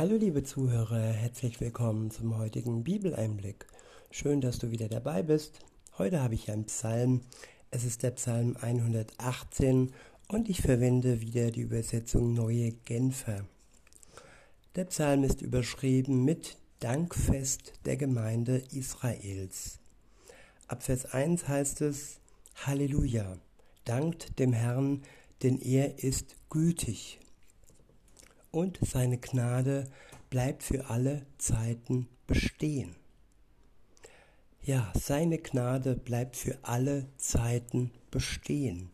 Hallo liebe Zuhörer, herzlich willkommen zum heutigen Bibeleinblick. Schön, dass du wieder dabei bist. Heute habe ich einen Psalm. Es ist der Psalm 118 und ich verwende wieder die Übersetzung Neue Genfer. Der Psalm ist überschrieben mit Dankfest der Gemeinde Israels. Ab Vers 1 heißt es Halleluja, dankt dem Herrn, denn er ist gütig und seine Gnade bleibt für alle Zeiten bestehen. Ja, seine Gnade bleibt für alle Zeiten bestehen.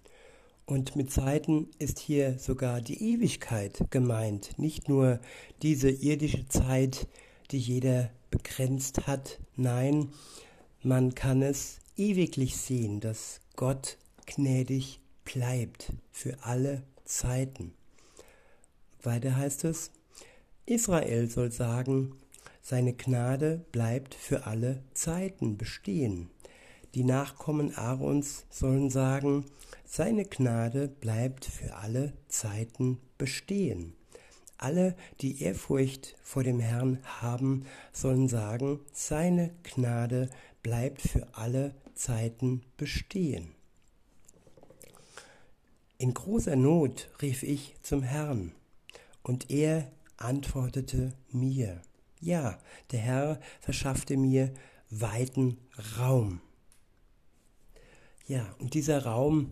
Und mit Zeiten ist hier sogar die Ewigkeit gemeint, nicht nur diese irdische Zeit, die jeder begrenzt hat. Nein, man kann es ewiglich sehen, dass Gott gnädig bleibt für alle Zeiten. Weiter heißt es, Israel soll sagen, seine Gnade bleibt für alle Zeiten bestehen. Die Nachkommen Aarons sollen sagen, seine Gnade bleibt für alle Zeiten bestehen. Alle, die Ehrfurcht vor dem Herrn haben, sollen sagen, seine Gnade bleibt für alle Zeiten bestehen. In großer Not rief ich zum Herrn und er antwortete mir. Ja, der Herr verschaffte mir weiten Raum. Ja, und dieser Raum,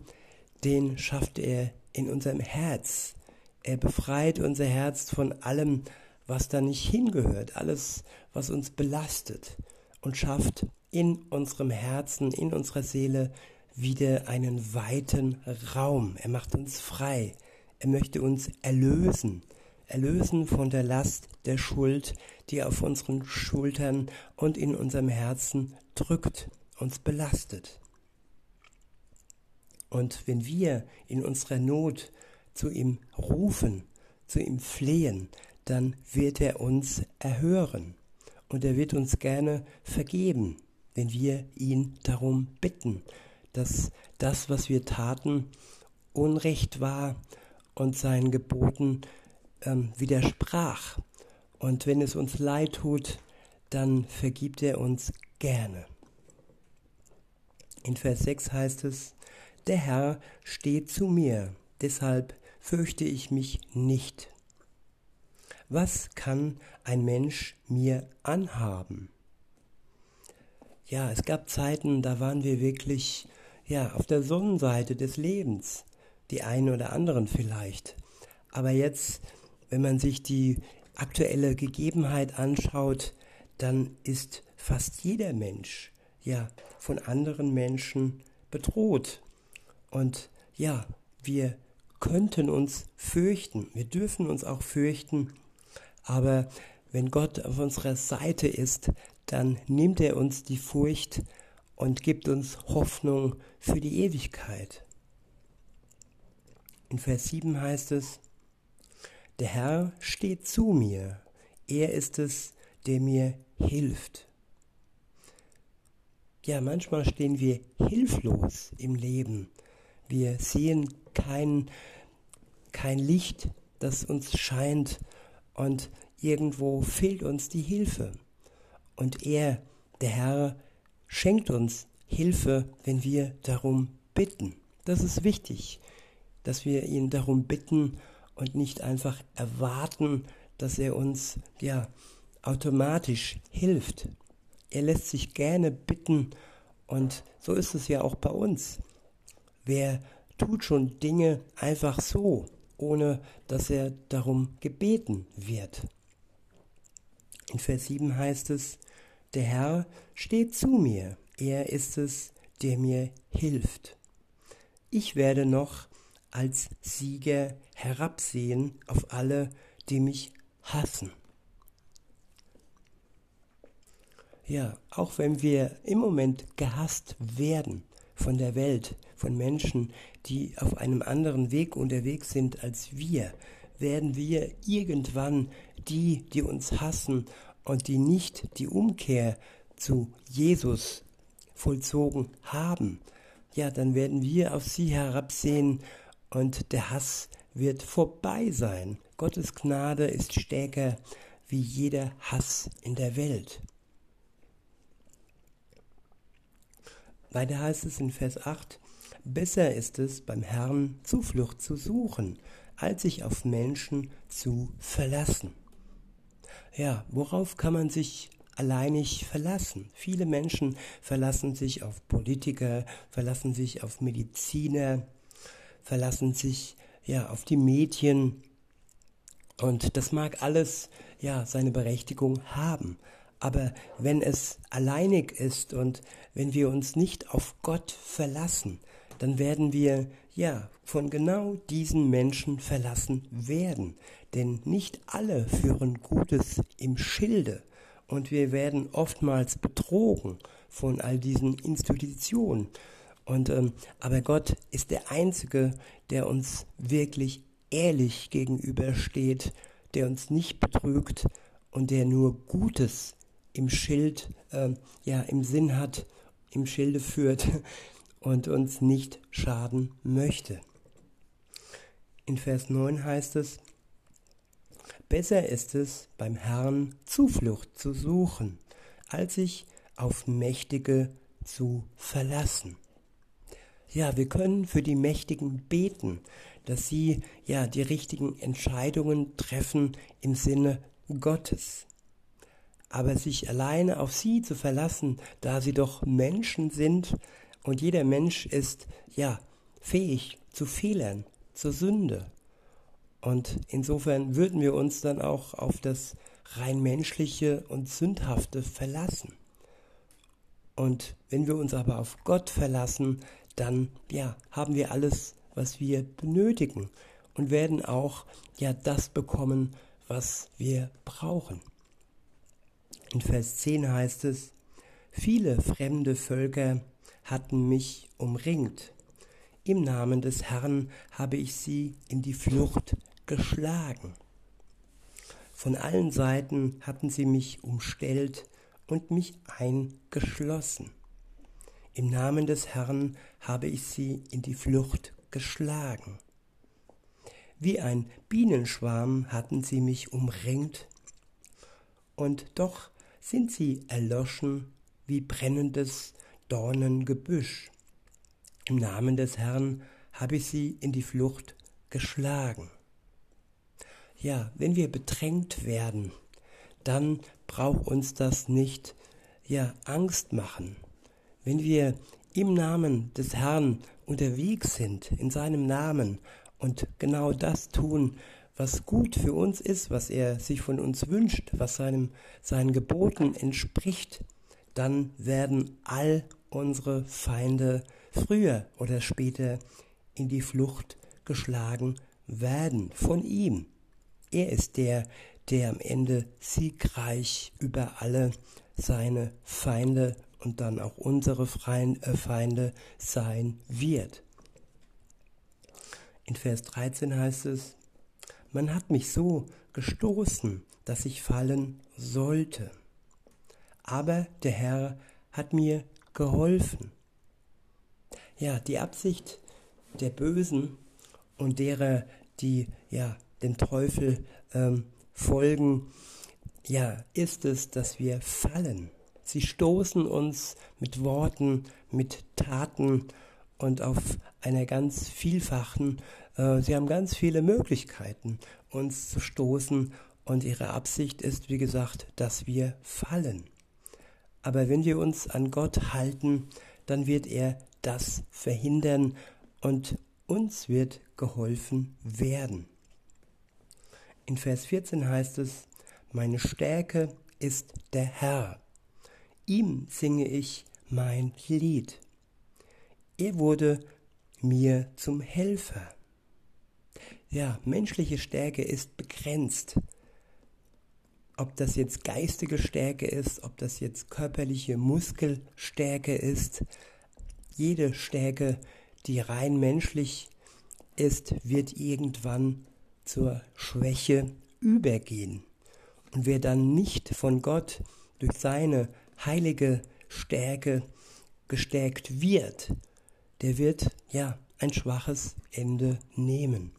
den schafft er in unserem Herz. Er befreit unser Herz von allem, was da nicht hingehört, alles, was uns belastet und schafft in unserem Herzen, in unserer Seele wieder einen weiten Raum. Er macht uns frei. Er möchte uns erlösen erlösen von der Last der Schuld, die auf unseren Schultern und in unserem Herzen drückt, uns belastet. Und wenn wir in unserer Not zu ihm rufen, zu ihm flehen, dann wird er uns erhören und er wird uns gerne vergeben, wenn wir ihn darum bitten, dass das, was wir taten, Unrecht war und seinen Geboten ähm, widersprach. Und wenn es uns leid tut, dann vergibt er uns gerne. In Vers 6 heißt es, der Herr steht zu mir, deshalb fürchte ich mich nicht. Was kann ein Mensch mir anhaben? Ja, es gab Zeiten, da waren wir wirklich ja, auf der Sonnenseite des Lebens, die einen oder anderen vielleicht. Aber jetzt wenn man sich die aktuelle Gegebenheit anschaut, dann ist fast jeder Mensch ja von anderen Menschen bedroht. Und ja, wir könnten uns fürchten, wir dürfen uns auch fürchten, aber wenn Gott auf unserer Seite ist, dann nimmt er uns die Furcht und gibt uns Hoffnung für die Ewigkeit. In Vers 7 heißt es, der Herr steht zu mir. Er ist es, der mir hilft. Ja, manchmal stehen wir hilflos im Leben. Wir sehen kein, kein Licht, das uns scheint und irgendwo fehlt uns die Hilfe. Und er, der Herr, schenkt uns Hilfe, wenn wir darum bitten. Das ist wichtig, dass wir ihn darum bitten und nicht einfach erwarten, dass er uns ja automatisch hilft. Er lässt sich gerne bitten und so ist es ja auch bei uns. Wer tut schon Dinge einfach so, ohne dass er darum gebeten wird? In Vers 7 heißt es, der Herr steht zu mir, er ist es, der mir hilft. Ich werde noch als Sieger herabsehen auf alle, die mich hassen. Ja, auch wenn wir im Moment gehasst werden von der Welt, von Menschen, die auf einem anderen Weg unterwegs sind als wir, werden wir irgendwann die, die uns hassen und die nicht die Umkehr zu Jesus vollzogen haben, ja, dann werden wir auf sie herabsehen und der Hass wird vorbei sein. Gottes Gnade ist stärker, wie jeder Hass in der Welt. Weiter heißt es in Vers 8, Besser ist es, beim Herrn Zuflucht zu suchen, als sich auf Menschen zu verlassen. Ja, worauf kann man sich alleinig verlassen? Viele Menschen verlassen sich auf Politiker, verlassen sich auf Mediziner, verlassen sich ja auf die Medien. Und das mag alles ja seine Berechtigung haben. Aber wenn es alleinig ist und wenn wir uns nicht auf Gott verlassen, dann werden wir ja von genau diesen Menschen verlassen werden. Denn nicht alle führen Gutes im Schilde und wir werden oftmals betrogen von all diesen Institutionen. Und, ähm, aber Gott ist der Einzige, der uns wirklich ehrlich gegenübersteht, der uns nicht betrügt und der nur Gutes im Schild, äh, ja, im Sinn hat, im Schilde führt und uns nicht schaden möchte. In Vers 9 heißt es, Besser ist es, beim Herrn Zuflucht zu suchen, als sich auf Mächtige zu verlassen. Ja, wir können für die Mächtigen beten, dass sie ja die richtigen Entscheidungen treffen im Sinne Gottes. Aber sich alleine auf sie zu verlassen, da sie doch Menschen sind und jeder Mensch ist ja fähig zu Fehlern, zur Sünde. Und insofern würden wir uns dann auch auf das rein menschliche und sündhafte verlassen. Und wenn wir uns aber auf Gott verlassen, dann ja, haben wir alles, was wir benötigen und werden auch ja das bekommen, was wir brauchen. In Vers 10 heißt es, viele fremde Völker hatten mich umringt. Im Namen des Herrn habe ich sie in die Flucht geschlagen. Von allen Seiten hatten sie mich umstellt und mich eingeschlossen. Im Namen des Herrn habe ich sie in die Flucht geschlagen. Wie ein Bienenschwarm hatten sie mich umringt, und doch sind sie erloschen wie brennendes Dornengebüsch. Im Namen des Herrn habe ich sie in die Flucht geschlagen. Ja, wenn wir bedrängt werden, dann braucht uns das nicht ja Angst machen. Wenn wir im Namen des Herrn unterwegs sind, in seinem Namen und genau das tun, was gut für uns ist, was er sich von uns wünscht, was seinem, seinen Geboten entspricht, dann werden all unsere Feinde früher oder später in die Flucht geschlagen werden von ihm. Er ist der, der am Ende siegreich über alle seine Feinde und dann auch unsere äh, Feinde sein wird. In Vers 13 heißt es, man hat mich so gestoßen, dass ich fallen sollte. Aber der Herr hat mir geholfen. Ja, die Absicht der Bösen und derer, die ja dem Teufel ähm, folgen, ja, ist es, dass wir fallen. Sie stoßen uns mit Worten, mit Taten und auf einer ganz vielfachen, äh, sie haben ganz viele Möglichkeiten, uns zu stoßen und ihre Absicht ist, wie gesagt, dass wir fallen. Aber wenn wir uns an Gott halten, dann wird er das verhindern und uns wird geholfen werden. In Vers 14 heißt es, meine Stärke ist der Herr. Ihm singe ich mein Lied. Er wurde mir zum Helfer. Ja, menschliche Stärke ist begrenzt. Ob das jetzt geistige Stärke ist, ob das jetzt körperliche Muskelstärke ist, jede Stärke, die rein menschlich ist, wird irgendwann zur Schwäche übergehen. Und wer dann nicht von Gott durch seine heilige Stärke gestärkt wird, der wird ja ein schwaches Ende nehmen.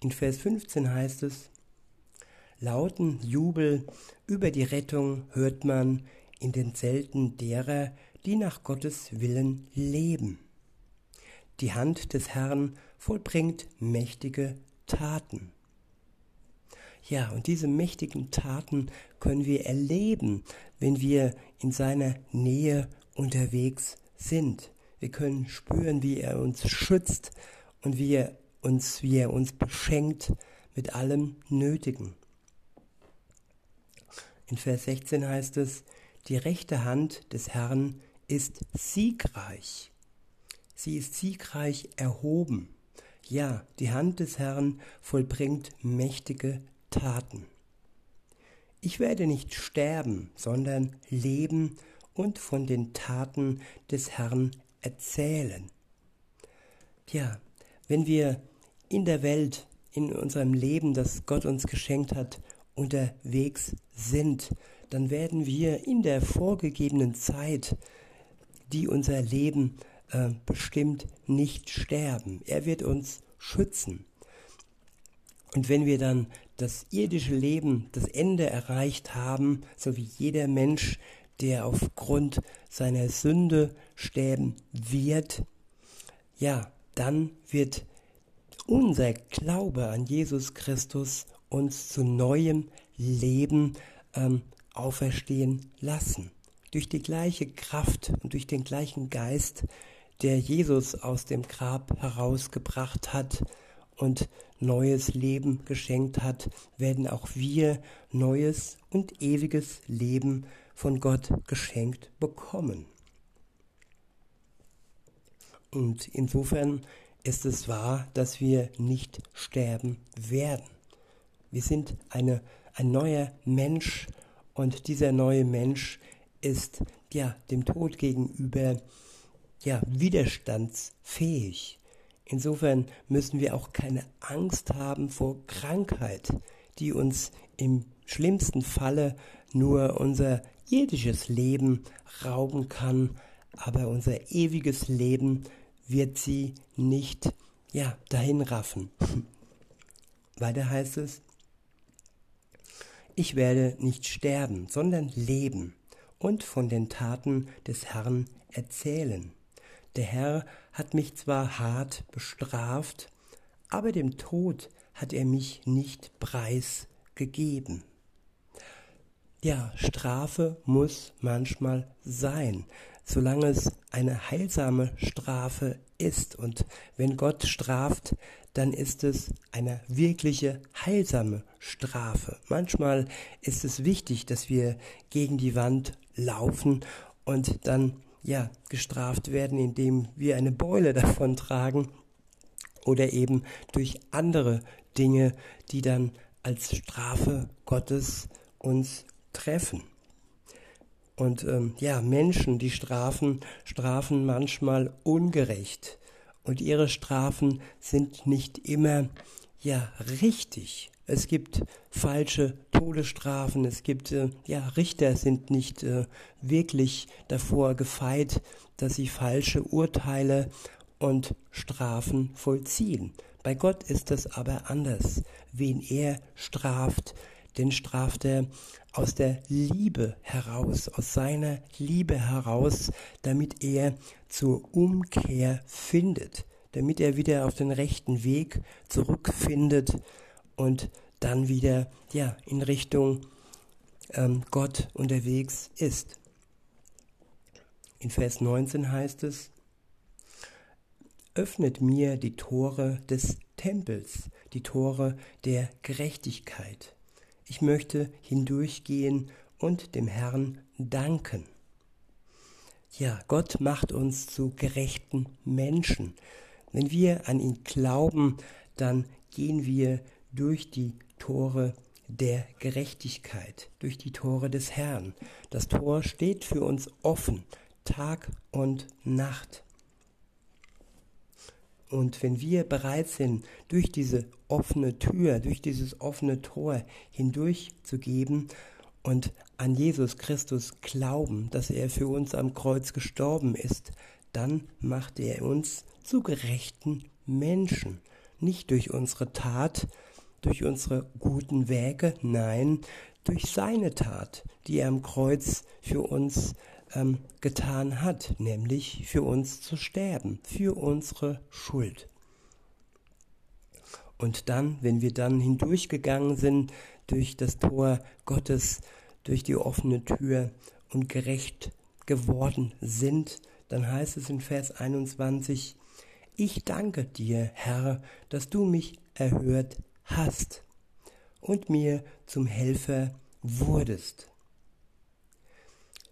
In Vers 15 heißt es, Lauten Jubel über die Rettung hört man in den Zelten derer, die nach Gottes Willen leben. Die Hand des Herrn vollbringt mächtige Taten. Ja, und diese mächtigen Taten können wir erleben, wenn wir in seiner Nähe unterwegs sind. Wir können spüren, wie er uns schützt und wie er uns, wie er uns beschenkt mit allem Nötigen. In Vers 16 heißt es, die rechte Hand des Herrn ist siegreich. Sie ist siegreich erhoben. Ja, die Hand des Herrn vollbringt mächtige Taten. Ich werde nicht sterben, sondern leben und von den Taten des Herrn erzählen. Ja, wenn wir in der Welt, in unserem Leben, das Gott uns geschenkt hat, unterwegs sind, dann werden wir in der vorgegebenen Zeit, die unser Leben äh, bestimmt, nicht sterben. Er wird uns schützen. Und wenn wir dann das irdische Leben, das Ende erreicht haben, so wie jeder Mensch, der aufgrund seiner Sünde sterben wird, ja, dann wird unser Glaube an Jesus Christus uns zu neuem Leben ähm, auferstehen lassen. Durch die gleiche Kraft und durch den gleichen Geist, der Jesus aus dem Grab herausgebracht hat und neues Leben geschenkt hat, werden auch wir neues und ewiges Leben von Gott geschenkt bekommen. Und insofern ist es wahr, dass wir nicht sterben werden. Wir sind eine, ein neuer Mensch und dieser neue Mensch ist ja dem Tod gegenüber ja widerstandsfähig. Insofern müssen wir auch keine Angst haben vor Krankheit, die uns im schlimmsten Falle nur unser irdisches Leben rauben kann, aber unser ewiges Leben wird sie nicht ja dahin raffen. Weiter heißt es, ich werde nicht sterben, sondern leben und von den Taten des Herrn erzählen. Der Herr hat mich zwar hart bestraft, aber dem Tod hat er mich nicht preisgegeben. Ja, Strafe muss manchmal sein, solange es eine heilsame Strafe ist. Und wenn Gott straft, dann ist es eine wirkliche heilsame Strafe. Manchmal ist es wichtig, dass wir gegen die Wand laufen und dann ja gestraft werden, indem wir eine Beule davon tragen oder eben durch andere Dinge, die dann als Strafe Gottes uns treffen. Und ähm, ja, Menschen, die strafen, strafen manchmal ungerecht. Und ihre Strafen sind nicht immer ja richtig. Es gibt falsche Todesstrafen, es gibt äh, ja Richter sind nicht äh, wirklich davor gefeit, dass sie falsche Urteile und Strafen vollziehen. Bei Gott ist das aber anders. Wen er straft, den straft er aus der Liebe heraus, aus seiner Liebe heraus, damit er zur Umkehr findet, damit er wieder auf den rechten Weg zurückfindet und dann wieder ja in Richtung ähm, Gott unterwegs ist. In Vers 19 heißt es, öffnet mir die Tore des Tempels, die Tore der Gerechtigkeit. Ich möchte hindurchgehen und dem Herrn danken. Ja, Gott macht uns zu gerechten Menschen. Wenn wir an ihn glauben, dann gehen wir durch die Tore der Gerechtigkeit, durch die Tore des Herrn. Das Tor steht für uns offen, Tag und Nacht. Und wenn wir bereit sind, durch diese offene Tür, durch dieses offene Tor hindurchzugeben und an Jesus Christus glauben, dass er für uns am Kreuz gestorben ist, dann macht er uns zu gerechten Menschen. Nicht durch unsere Tat, durch unsere guten Werke, nein, durch seine Tat, die er am Kreuz für uns ähm, getan hat, nämlich für uns zu sterben, für unsere Schuld. Und dann, wenn wir dann hindurchgegangen sind durch das Tor Gottes, durch die offene Tür und gerecht geworden sind, dann heißt es in Vers 21, ich danke dir, Herr, dass du mich erhört hast und mir zum Helfer wurdest.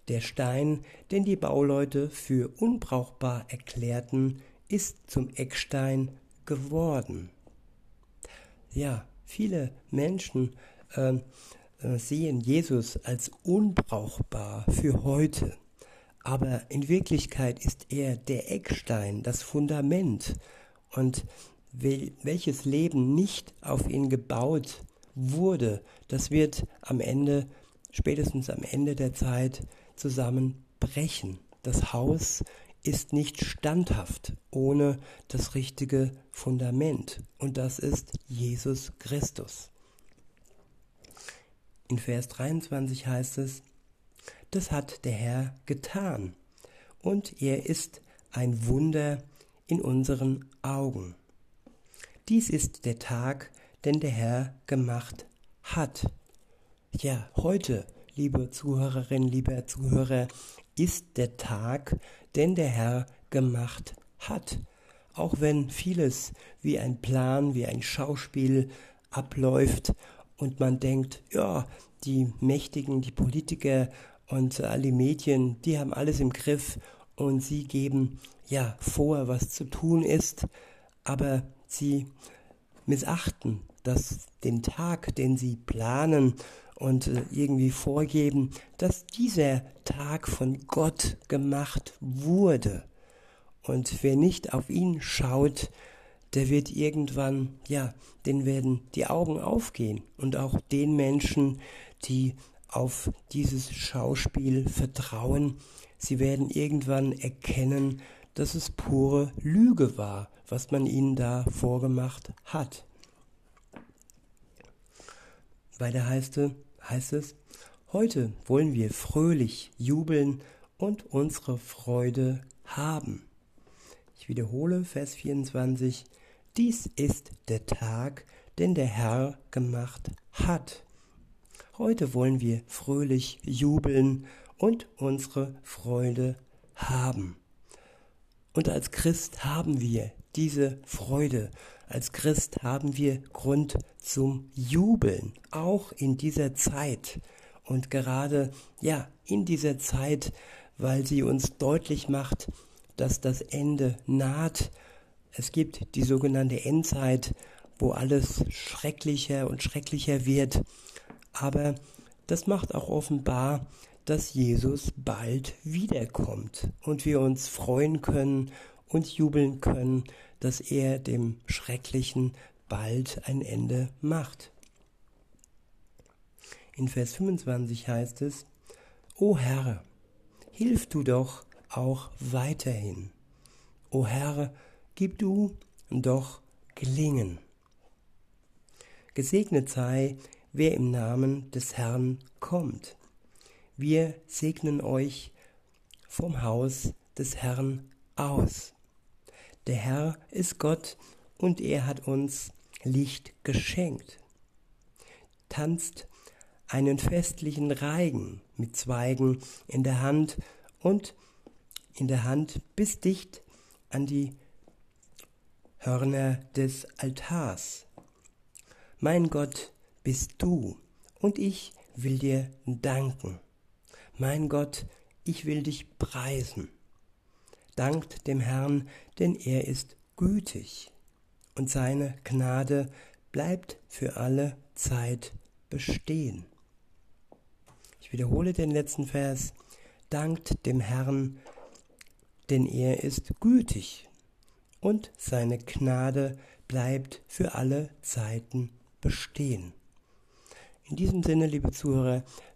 Der Stein, den die Bauleute für unbrauchbar erklärten, ist zum Eckstein geworden. Ja, viele Menschen äh, sehen Jesus als unbrauchbar für heute. Aber in Wirklichkeit ist er der Eckstein, das Fundament. Und welches Leben nicht auf ihn gebaut wurde, das wird am Ende, spätestens am Ende der Zeit, zusammenbrechen. Das Haus ist nicht standhaft ohne das richtige Fundament. Und das ist Jesus Christus. In Vers 23 heißt es, das hat der Herr getan, und er ist ein Wunder in unseren Augen. Dies ist der Tag, den der Herr gemacht hat. Ja, heute, liebe Zuhörerinnen, lieber Zuhörer, ist der Tag, den der Herr gemacht hat. Auch wenn vieles wie ein Plan, wie ein Schauspiel abläuft und man denkt, ja, die Mächtigen, die Politiker und alle Medien, die haben alles im Griff und sie geben ja vor, was zu tun ist, aber sie missachten dass den Tag, den sie planen und äh, irgendwie vorgeben, dass dieser Tag von Gott gemacht wurde. Und wer nicht auf ihn schaut, der wird irgendwann, ja, den werden die Augen aufgehen. Und auch den Menschen, die auf dieses Schauspiel vertrauen. Sie werden irgendwann erkennen, dass es pure Lüge war, was man ihnen da vorgemacht hat. Weiter heißt, heißt es, heute wollen wir fröhlich jubeln und unsere Freude haben. Ich wiederhole Vers 24, dies ist der Tag, den der Herr gemacht hat. Heute wollen wir fröhlich jubeln und unsere Freude haben. Und als Christ haben wir diese Freude. Als Christ haben wir Grund zum Jubeln, auch in dieser Zeit. Und gerade, ja, in dieser Zeit, weil sie uns deutlich macht, dass das Ende naht. Es gibt die sogenannte Endzeit, wo alles schrecklicher und schrecklicher wird. Aber das macht auch offenbar, dass Jesus bald wiederkommt und wir uns freuen können und jubeln können, dass er dem Schrecklichen bald ein Ende macht. In Vers 25 heißt es, O Herr, hilf du doch auch weiterhin. O Herr, gib du doch gelingen. Gesegnet sei wer im Namen des Herrn kommt. Wir segnen euch vom Haus des Herrn aus. Der Herr ist Gott und er hat uns Licht geschenkt. Tanzt einen festlichen Reigen mit Zweigen in der Hand und in der Hand bis dicht an die Hörner des Altars. Mein Gott, bist du und ich will dir danken. Mein Gott, ich will dich preisen. Dankt dem Herrn, denn er ist gütig und seine Gnade bleibt für alle Zeit bestehen. Ich wiederhole den letzten Vers. Dankt dem Herrn, denn er ist gütig und seine Gnade bleibt für alle Zeiten bestehen. In diesem Sinne, liebe Zuhörer,